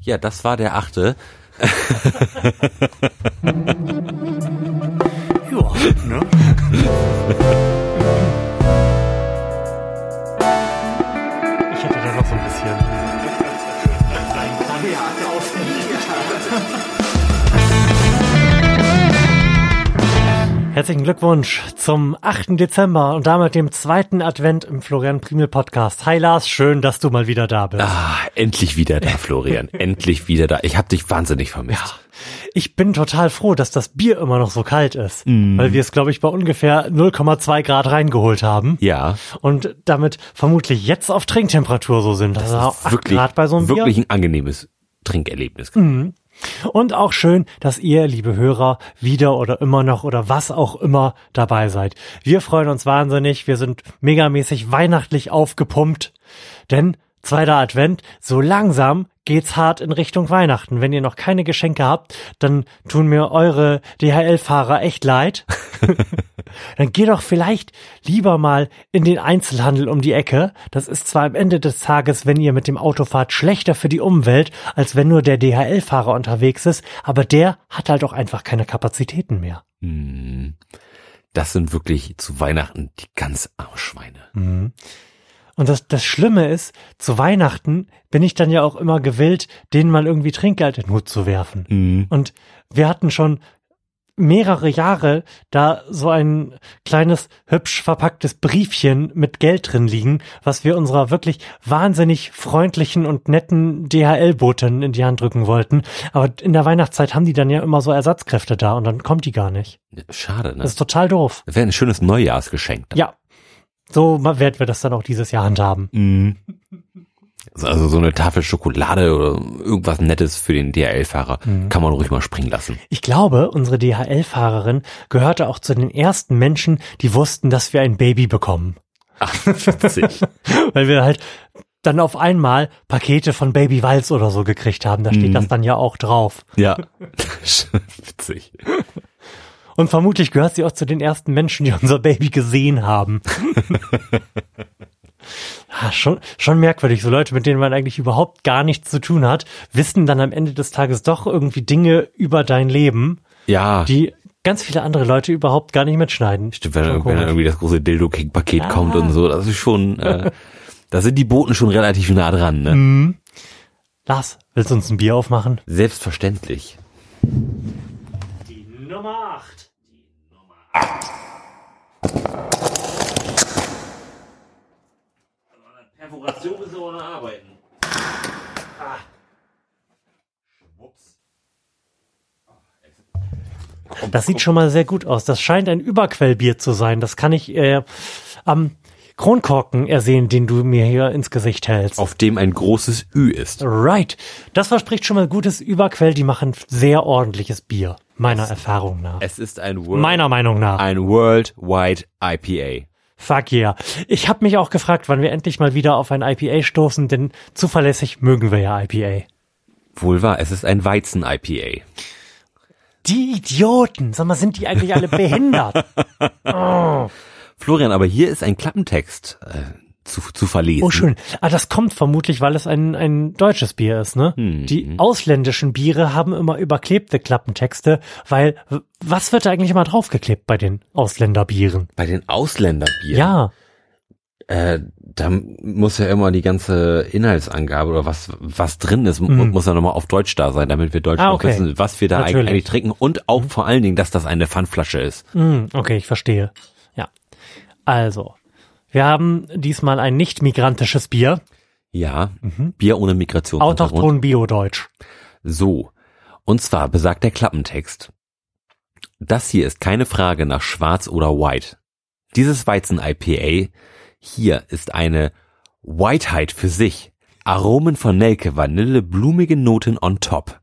Ja, das war der achte. Ja, ne? Ich hätte da noch so ein bisschen. Herzlichen Glückwunsch zum 8. Dezember und damit dem zweiten Advent im Florian Primel Podcast. Hi Lars, schön, dass du mal wieder da bist. Ah, endlich wieder da, Florian. endlich wieder da. Ich habe dich wahnsinnig vermisst. Ich bin total froh, dass das Bier immer noch so kalt ist, weil wir es, glaube ich, bei ungefähr 0,2 Grad reingeholt haben. Ja, Und damit vermutlich jetzt auf Trinktemperatur so sind. Also auch 8 wirklich, Grad bei so einem Bier. wirklich ein angenehmes Trinkerlebnis. Und auch schön, dass ihr, liebe Hörer, wieder oder immer noch oder was auch immer dabei seid. Wir freuen uns wahnsinnig. Wir sind megamäßig weihnachtlich aufgepumpt. Denn zweiter Advent, so langsam geht's hart in Richtung Weihnachten. Wenn ihr noch keine Geschenke habt, dann tun mir eure DHL-Fahrer echt leid. dann geh doch vielleicht lieber mal in den Einzelhandel um die Ecke. Das ist zwar am Ende des Tages, wenn ihr mit dem Auto fahrt, schlechter für die Umwelt, als wenn nur der DHL-Fahrer unterwegs ist, aber der hat halt auch einfach keine Kapazitäten mehr. Hm. Das sind wirklich zu Weihnachten die ganz Arschweine. Und das, das Schlimme ist, zu Weihnachten bin ich dann ja auch immer gewillt, denen mal irgendwie Trinkgeld in den Hut zu werfen. Mhm. Und wir hatten schon mehrere Jahre da so ein kleines, hübsch verpacktes Briefchen mit Geld drin liegen, was wir unserer wirklich wahnsinnig freundlichen und netten DHL-Botin in die Hand drücken wollten. Aber in der Weihnachtszeit haben die dann ja immer so Ersatzkräfte da und dann kommt die gar nicht. Schade, ne? Das ist total doof. Das wäre ein schönes Neujahrsgeschenk. dann. Ja. So werden wir das dann auch dieses Jahr handhaben. Mhm. Also so eine Tafel Schokolade oder irgendwas Nettes für den DHL-Fahrer kann man ruhig mal springen lassen. Ich glaube, unsere DHL-Fahrerin gehörte auch zu den ersten Menschen, die wussten, dass wir ein Baby bekommen. Ach, witzig. Weil wir halt dann auf einmal Pakete von Baby Walz oder so gekriegt haben. Da steht Mhm. das dann ja auch drauf. ja. witzig. Und vermutlich gehört sie auch zu den ersten Menschen, die unser Baby gesehen haben. Ah, schon, schon merkwürdig. So Leute, mit denen man eigentlich überhaupt gar nichts zu tun hat, wissen dann am Ende des Tages doch irgendwie Dinge über dein Leben, Ja. die ganz viele andere Leute überhaupt gar nicht mitschneiden. Stimmt, wenn, wenn komisch. irgendwie das große Dildo-Paket Ja. kommt und so, das ist schon, äh, da sind die Boten schon relativ nah dran, ne? Mhm. Lars, willst du uns ein Bier aufmachen? Selbstverständlich. Die Nummer 8. Die Nummer 8. Perforation ist aber noch arbeiten. Das sieht schon mal sehr gut aus. Das scheint ein Überquellbier zu sein. Das kann ich äh, am Kronkorken ersehen, den du mir hier ins Gesicht hältst. Auf dem ein großes Ü ist. Right. Das verspricht schon mal gutes Überquell. Die machen sehr ordentliches Bier. Meiner Erfahrung nach. Es ist ein World, Meiner Meinung nach. ein Worldwide IPA. Fuck yeah. Ich habe mich auch gefragt, wann wir endlich mal wieder auf ein IPA stoßen, denn zuverlässig mögen wir ja IPA. Wohl wahr, es ist ein Weizen-IPA. Die Idioten. Sag mal, sind die eigentlich alle behindert? Florian, aber hier ist ein Klappentext äh, zu, zu verlesen. Oh, schön. Ah, das kommt vermutlich, weil es ein, ein deutsches Bier ist, ne? Hm. Die ausländischen Biere haben immer überklebte Klappentexte, weil was wird da eigentlich immer draufgeklebt bei den Ausländerbieren? Bei den Ausländerbieren. Ja, Äh, da muss ja immer die ganze Inhaltsangabe oder was was drin ist, Mhm. muss ja nochmal auf Deutsch da sein, damit wir Deutsch Ah, auch okay. wissen, was wir da eigentlich, Natürlich. eigentlich trinken und auch vor allen Dingen, dass das eine Pfandflasche ist. hm, okay, ich verstehe. Ja. Also, wir haben diesmal ein nicht migrantisches Bier, Ja, Bier ohne Migrationshintergrund. autochthon Bio-Deutsch. So. Und zwar besagt der Klappentext. Das hier ist keine Frage nach Schwarz oder White. Dieses Weizen-IPA hier ist eine Whiteheit für sich. Aromen von Nelke, Vanille, blumige Noten on top.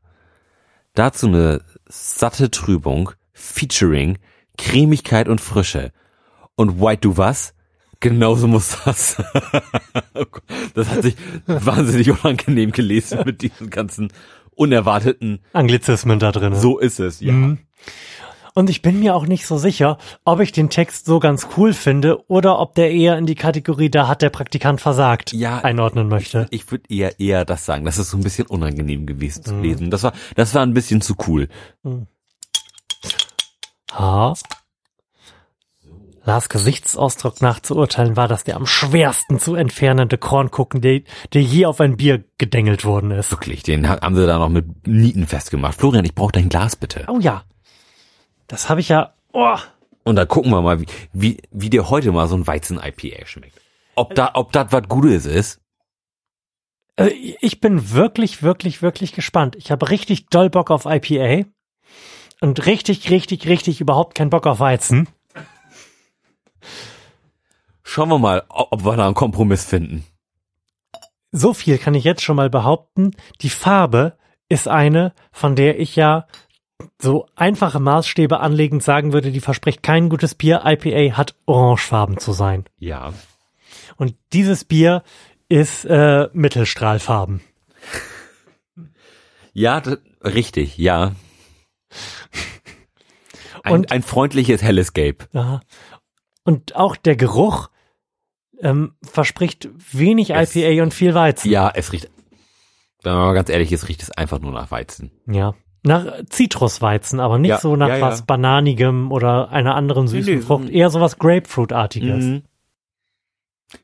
Dazu eine satte Trübung, Featuring, Cremigkeit und Frische. Und White du was? Genauso muss das. Oh das hat sich wahnsinnig unangenehm gelesen mit diesen ganzen unerwarteten. Anglizismen da drin. So ist es, ja. Mhm. Und ich bin mir auch nicht so sicher, ob ich den Text so ganz cool finde oder ob der eher in die Kategorie, da hat der Praktikant versagt, Ja, einordnen möchte. Ich würde eher eher das sagen. Das ist so ein bisschen unangenehm gewesen zu lesen. Das war das war ein bisschen zu cool. Ha. Lars Gesichtsausdruck nach zu urteilen war das der am schwersten zu entfernende Kornkuchen, der, der je auf ein Bier gedengelt worden ist. Wirklich, den ha- haben sie da noch mit Nieten festgemacht. Florian, ich brauche dein Glas bitte. Oh ja. Das habe ich ja. Oh. Und dann gucken wir mal, wie, wie, wie dir heute mal so ein Weizen-IPA schmeckt. Ob da, ob das was Gutes ist. Äh, Ich bin wirklich, wirklich, wirklich gespannt. Ich habe richtig doll Bock auf IPA und richtig, richtig, richtig überhaupt keinen Bock auf Weizen. Schauen wir mal, ob wir da einen Kompromiss finden. So viel kann ich jetzt schon mal behaupten. Die Farbe ist eine, von der ich ja so einfache Maßstäbe anlegend sagen würde, die verspricht kein gutes Bier. IPA hat orangefarben zu sein. Ja. Und dieses Bier ist äh, Mittelstrahlfarben. Ja, richtig, ja. Ein, Und- ein freundliches helles Gelb. Ja. Und auch der Geruch ähm, verspricht wenig Es- IPA und viel Weizen. Ja, es riecht, wenn man mal ganz ehrlich ist, riecht es einfach nur nach Weizen. Ja. Nach Zitrusweizen, aber nicht Ja, so nach ja, ja. was Bananigem oder einer anderen süßen nee, Frucht. so- Eher sowas Grapefruit-artiges. Mhm.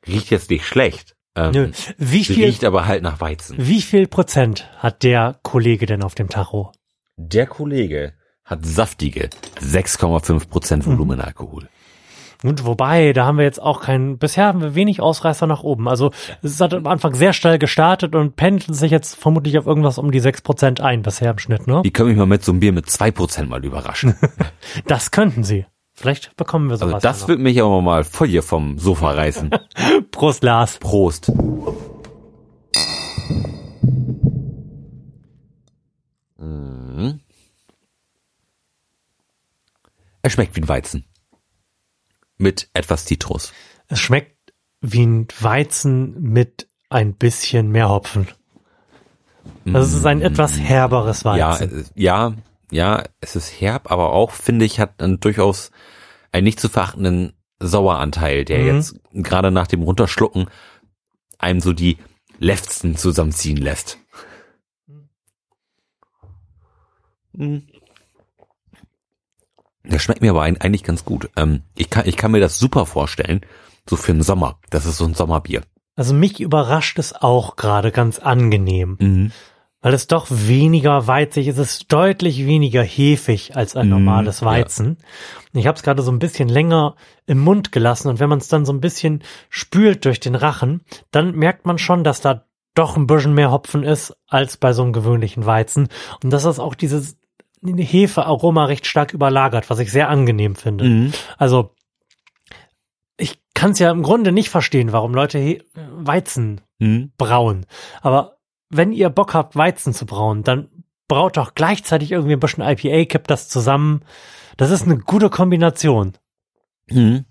Riecht jetzt nicht schlecht. Ähm, Nö. Wie viel, Riecht aber halt nach Weizen. wie viel Prozent hat der Kollege denn auf dem Tacho? Der Kollege hat saftige 6,5 Prozent Volumenalkohol. Und wobei, da haben wir jetzt auch keinen, bisher haben wir wenig Ausreißer nach oben. Also es hat am Anfang sehr steil gestartet und pendelt sich jetzt vermutlich auf irgendwas um die 6% ein bisher im Schnitt, ne? Die können mich mal mit so einem Bier mit 2 Prozent mal überraschen. Das könnten sie. Vielleicht bekommen wir Also sowas. das ja wird mich aber mal voll hier vom Sofa reißen. Prost, Lars. Prost. Mhm. Er schmeckt wie ein Weizen. Mit etwas Zitrus. Es schmeckt wie ein Weizen mit ein bisschen mehr Hopfen. Also es ist ein etwas herberes Ja, Weizen. ist- ja, ja, es ist herb, aber auch, finde ich, hat einen durchaus einen nicht zu verachtenden Saueranteil, der Mhm. jetzt gerade nach dem Runterschlucken einem so die Lefzen zusammenziehen lässt. Mhm. Der schmeckt mir aber eigentlich ganz gut. Ähm, ich, kann, ich kann mir das super vorstellen, so für den Sommer. Das ist so ein Sommerbier. Also mich überrascht es auch gerade ganz angenehm, Mhm. weil es doch weniger weizig ist. Es ist deutlich weniger hefig als ein Mhm, normales ja. Weizen. Ich habe es gerade so ein bisschen länger im Mund gelassen und wenn man es dann so ein bisschen spült durch den Rachen, dann merkt man schon, dass da doch ein bisschen mehr Hopfen ist als bei so einem gewöhnlichen Weizen und dass das auch dieses Hefearoma recht stark überlagert, was ich sehr angenehm finde. Mhm. Also ich kann es ja im Grunde nicht verstehen, warum Leute He Weizen Mhm. brauen. Aber wenn ihr Bock habt, Weizen zu brauen, dann braut doch gleichzeitig irgendwie ein bisschen IPA, kippt das zusammen. Das ist eine gute Kombination. Mhm.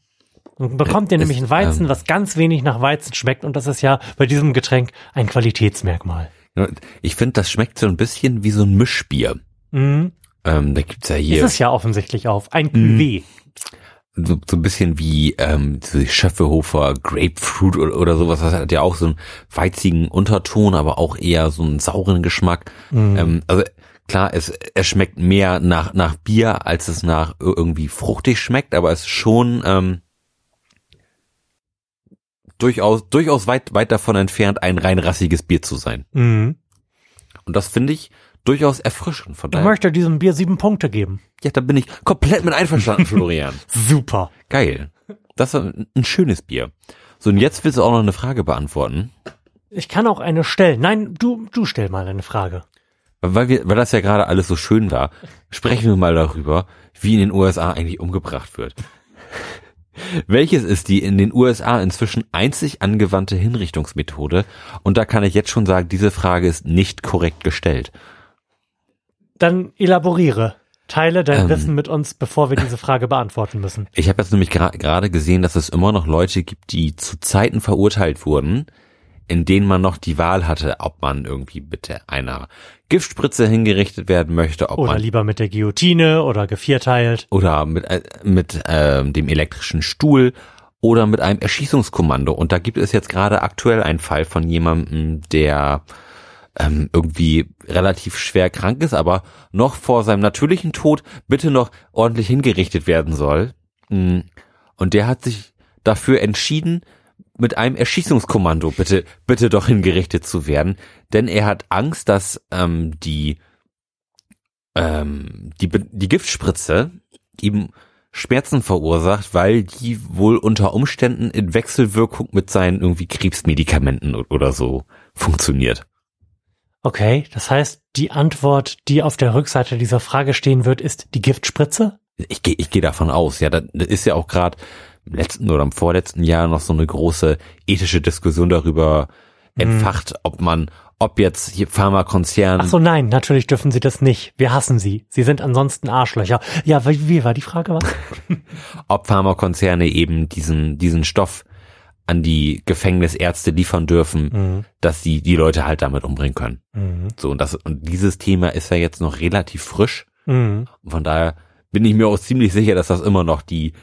Und bekommt ihr nämlich ein Weizen, ähm, was ganz wenig nach Weizen schmeckt. Und das ist ja bei diesem Getränk ein Qualitätsmerkmal. Ich finde, das schmeckt so ein bisschen wie so ein Mischbier. Mhm. Ähm, da gibt's ja Ist hier es ja offensichtlich auf. Ein. Cuvée. so, so ein bisschen wie ähm, so die Schöffehofer Grapefruit oder, oder sowas. Das hat ja auch so einen weizigen Unterton, aber auch eher so einen sauren Geschmack. Mhm. Ähm, also klar, es, es schmeckt mehr nach, nach Bier, als es nach ir- irgendwie fruchtig schmeckt, aber es ist schon ähm, durchaus, durchaus weit, weit davon entfernt, ein rein rassiges Bier zu sein. Mhm. Und das finde ich durchaus erfrischend. Von Ich daher, möchte diesem Bier sieben Punkte geben. ja, da bin ich komplett mit einverstanden, Florian. Super. Geil. Das war ein schönes Bier. So, und jetzt willst du auch noch eine Frage beantworten. Ich kann auch eine stellen. Nein, du, du stell mal eine Frage. Weil, wir, weil das ja gerade alles so schön war, sprechen wir mal darüber, wie in den USA eigentlich umgebracht wird. Welches ist die in den USA inzwischen einzig angewandte Hinrichtungsmethode? Und da kann ich jetzt schon sagen, diese Frage ist nicht korrekt gestellt. Dann elaboriere. Teile dein Ähm. Wissen mit uns, bevor wir diese Frage beantworten müssen. Ich habe jetzt nämlich gra- gerade gesehen, dass es immer noch Leute gibt, die zu Zeiten verurteilt wurden, in denen man noch die Wahl hatte, ob man irgendwie bitte einer Giftspritze hingerichtet werden möchte, ob Oder man lieber mit der Guillotine oder gevierteilt. oder mit, äh, mit ähm, dem elektrischen Stuhl oder mit einem Erschießungskommando. Und da gibt es jetzt gerade aktuell einen Fall von jemandem, der ähm, irgendwie relativ schwer krank ist, aber noch vor seinem natürlichen Tod bitte noch ordentlich hingerichtet werden soll. Mm. Und der hat sich dafür entschieden, mit einem Erschießungskommando bitte, bitte doch hingerichtet zu werden, denn er hat Angst, dass ähm, die ähm, die, die Giftspritze ihm Schmerzen verursacht, weil die wohl unter Umständen in Wechselwirkung mit seinen irgendwie Krebsmedikamenten oder so funktioniert. Okay, das heißt, die Antwort, die auf der Rückseite dieser Frage stehen wird, ist die Giftspritze? Ich gehe ich geh davon aus, ja, da ist ja auch gerade im letzten oder im vorletzten Jahr noch so eine große ethische Diskussion darüber entfacht, ob man, ob jetzt hier Pharmakonzern Ach so, nein, natürlich dürfen Sie das nicht. Wir hassen Sie. Sie sind ansonsten Arschlöcher. Ja, wie, wie war die Frage was? ob Pharmakonzerne eben diesen, diesen Stoff an die Gefängnisärzte liefern dürfen, Mhm. dass sie die Leute halt damit umbringen können. Mhm. So, und das, und dieses Thema ist ja jetzt noch relativ frisch. Mhm. Und von daher bin ich mir auch ziemlich sicher, dass das immer noch die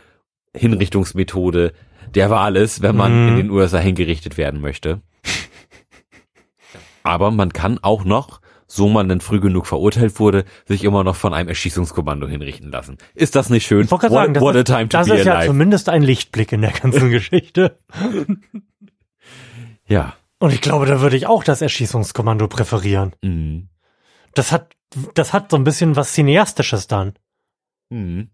Hinrichtungsmethode der Wahl ist, wenn man Mhm. in den USA hingerichtet werden möchte. Aber man kann auch noch, so man denn früh genug verurteilt wurde, sich immer noch von einem Erschießungskommando hinrichten lassen. Ist das nicht schön? Ich what, sagen, das, what a ist, time to das be ist ja alive. zumindest ein Lichtblick in der ganzen Geschichte. Ja. Und ich glaube, da würde ich auch das Erschießungskommando präferieren. Mhm. Das hat, das hat so ein bisschen was Cineastisches dann. Mhm.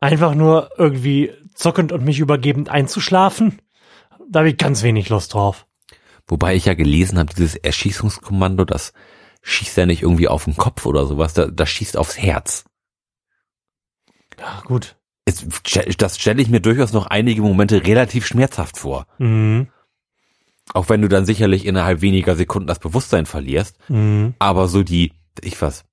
Einfach nur irgendwie zuckend und mich übergebend einzuschlafen. Da habe ich ganz wenig Lust drauf. Wobei ich ja gelesen habe, dieses Erschießungskommando, das schießt ja nicht irgendwie auf den Kopf oder sowas, das, das schießt aufs Herz. Ja, gut. Es, das stelle ich mir durchaus noch einige Momente relativ schmerzhaft vor. Mhm. Auch wenn du dann sicherlich innerhalb weniger Sekunden das Bewusstsein verlierst. Mhm. Aber so die, ich was,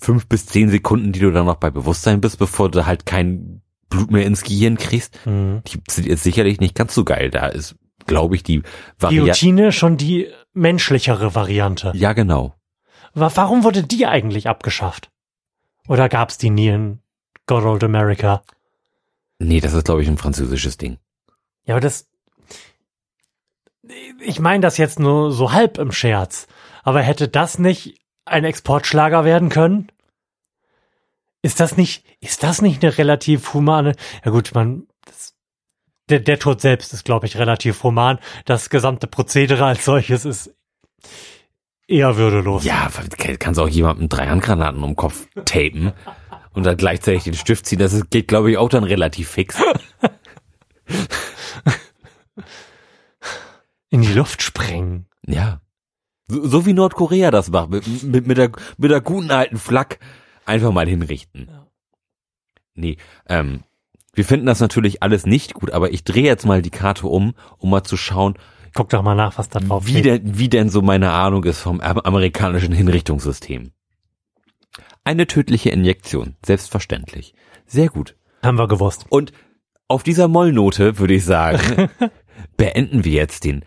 fünf bis zehn Sekunden, die du dann noch bei Bewusstsein bist, bevor du halt kein Blut mehr ins Gehirn kriegst, Mhm. die sind jetzt sicherlich nicht ganz so geil. Da ist, glaube ich, die Variante. Guillotine schon die menschlichere Variante. Ja, genau. Wa- Warum wurde die eigentlich abgeschafft? Oder gab's die nie in God Old America? Nee, das ist, glaube ich, ein französisches Ding. Ja, aber das. Ich meine das jetzt nur so halb im Scherz. Aber hätte das nicht ein Exportschlager werden können? Ist das nicht, ist das nicht eine relativ humane? Ja gut, man, das, der, der Tod selbst ist, glaube ich, relativ human. Das gesamte Prozedere als solches ist eher würdelos. Ja, kannst auch jemandem drei Handgranaten um den Kopf tapen und dann gleichzeitig den Stift ziehen. Das ist, geht, glaube ich, auch dann relativ fix. In die Luft sprengen. Ja. So, so wie Nordkorea das macht, mit, mit, mit, der, mit der guten alten Flak einfach mal hinrichten. Nee, ähm, wir finden das natürlich alles nicht gut, aber ich drehe jetzt mal die Karte um, um mal zu schauen, Guck doch mal nach, was da drauf wie steht. denn, wie denn so meine Ahnung ist vom am- amerikanischen Hinrichtungssystem. Eine tödliche Injektion, selbstverständlich. Sehr gut. Haben wir gewusst. Und auf dieser Mollnote würde ich sagen, beenden wir jetzt den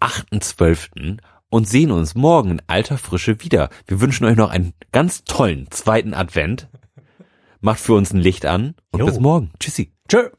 8.12. und sehen uns morgen in alter Frische wieder. Wir wünschen euch noch einen ganz tollen zweiten Advent. Macht für uns ein Licht an und Jo. bis morgen. Tschüssi. Tschö.